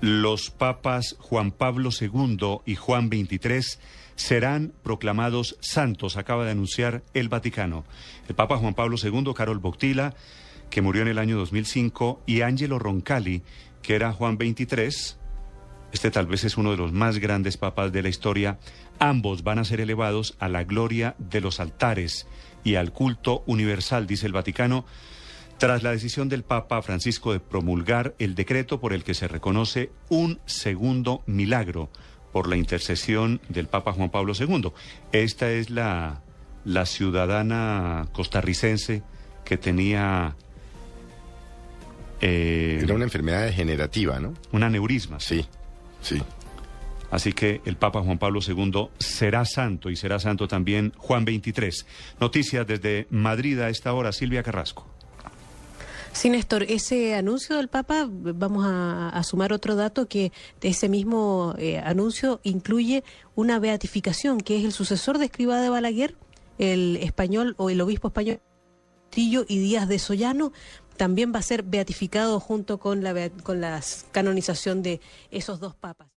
los papas Juan Pablo II y Juan XXIII serán proclamados santos, acaba de anunciar el Vaticano. El Papa Juan Pablo II, Carol Boctila, que murió en el año 2005, y Angelo Roncalli, que era Juan XXIII, este tal vez es uno de los más grandes papas de la historia, ambos van a ser elevados a la gloria de los altares y al culto universal, dice el Vaticano, tras la decisión del Papa Francisco de promulgar el decreto por el que se reconoce un segundo milagro por la intercesión del Papa Juan Pablo II. Esta es la, la ciudadana costarricense que tenía... Eh, Era una enfermedad degenerativa, ¿no? Un aneurisma. Sí, sí. Así que el Papa Juan Pablo II será santo y será santo también Juan XXIII. Noticias desde Madrid a esta hora, Silvia Carrasco. Sí, Néstor, ese anuncio del Papa, vamos a, sumar otro dato que ese mismo eh, anuncio incluye una beatificación, que es el sucesor de Escribá de Balaguer, el español o el obispo español Trillo y Díaz de Sollano, también va a ser beatificado junto con la, con la canonización de esos dos papas.